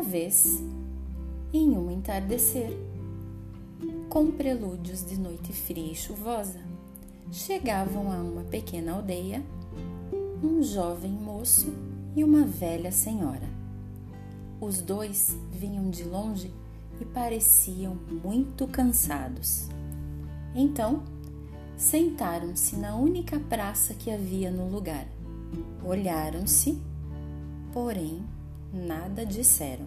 Uma vez, em um entardecer, com prelúdios de noite fria e chuvosa, chegavam a uma pequena aldeia um jovem moço e uma velha senhora. Os dois vinham de longe e pareciam muito cansados. Então, sentaram-se na única praça que havia no lugar. Olharam-se, porém nada disseram.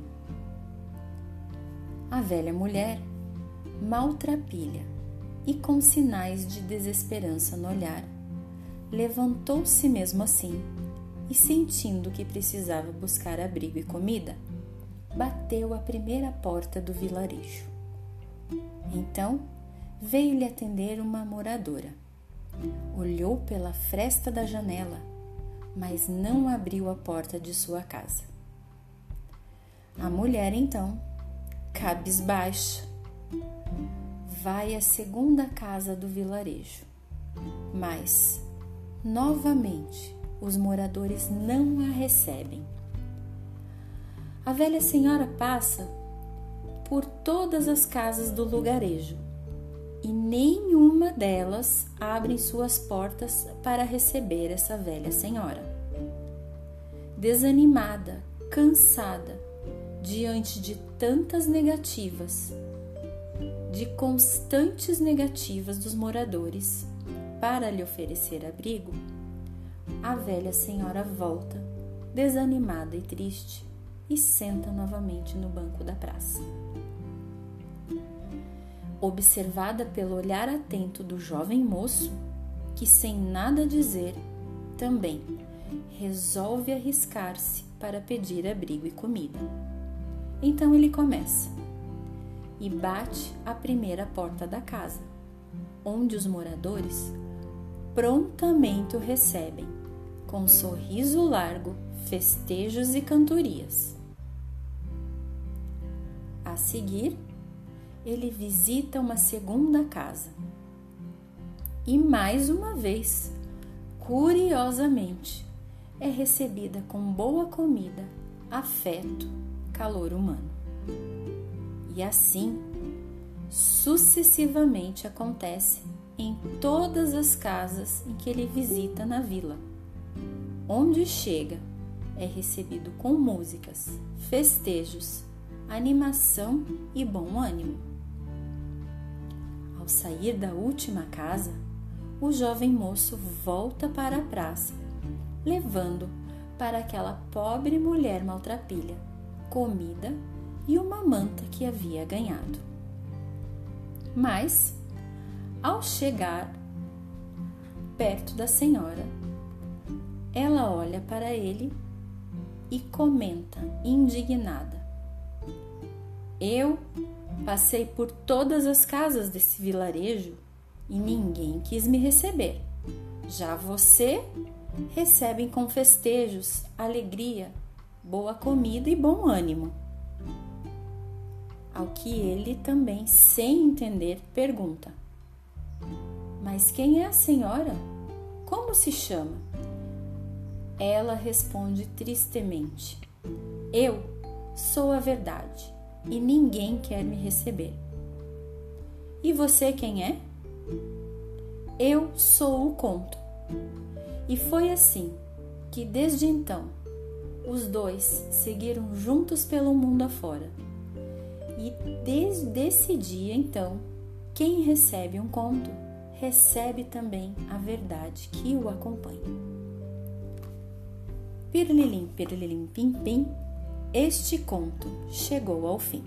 A velha mulher, maltrapilha e com sinais de desesperança no olhar, levantou-se mesmo assim e, sentindo que precisava buscar abrigo e comida, bateu a primeira porta do vilarejo. Então veio-lhe atender uma moradora. Olhou pela fresta da janela, mas não abriu a porta de sua casa. A mulher então, cabisbaixa, vai à segunda casa do vilarejo, mas novamente os moradores não a recebem. A velha senhora passa por todas as casas do lugarejo e nenhuma delas abre suas portas para receber essa velha senhora. Desanimada, cansada, diante de tantas negativas, de constantes negativas dos moradores para lhe oferecer abrigo, a velha senhora volta, desanimada e triste, e senta novamente no banco da praça. Observada pelo olhar atento do jovem moço, que sem nada dizer, também resolve arriscar-se para pedir abrigo e comida. Então ele começa e bate a primeira porta da casa, onde os moradores prontamente o recebem, com um sorriso largo, festejos e cantorias. A seguir, ele visita uma segunda casa e mais uma vez, curiosamente, é recebida com boa comida, afeto calor humano. E assim, sucessivamente acontece em todas as casas em que ele visita na vila. Onde chega, é recebido com músicas, festejos, animação e bom ânimo. Ao sair da última casa, o jovem moço volta para a praça, levando para aquela pobre mulher maltrapilha comida e uma manta que havia ganhado. Mas, ao chegar perto da senhora, ela olha para ele e comenta, indignada: Eu passei por todas as casas desse vilarejo e ninguém quis me receber. Já você recebem com festejos, alegria boa comida e bom ânimo. Ao que ele também, sem entender, pergunta: Mas quem é a senhora? Como se chama? Ela responde tristemente: Eu sou a verdade e ninguém quer me receber. E você quem é? Eu sou o conto. E foi assim que desde então os dois seguiram juntos pelo mundo afora. E desde esse dia, então, quem recebe um conto, recebe também a verdade que o acompanha. Pirlilim, pirlilim, pim, pim, este conto chegou ao fim.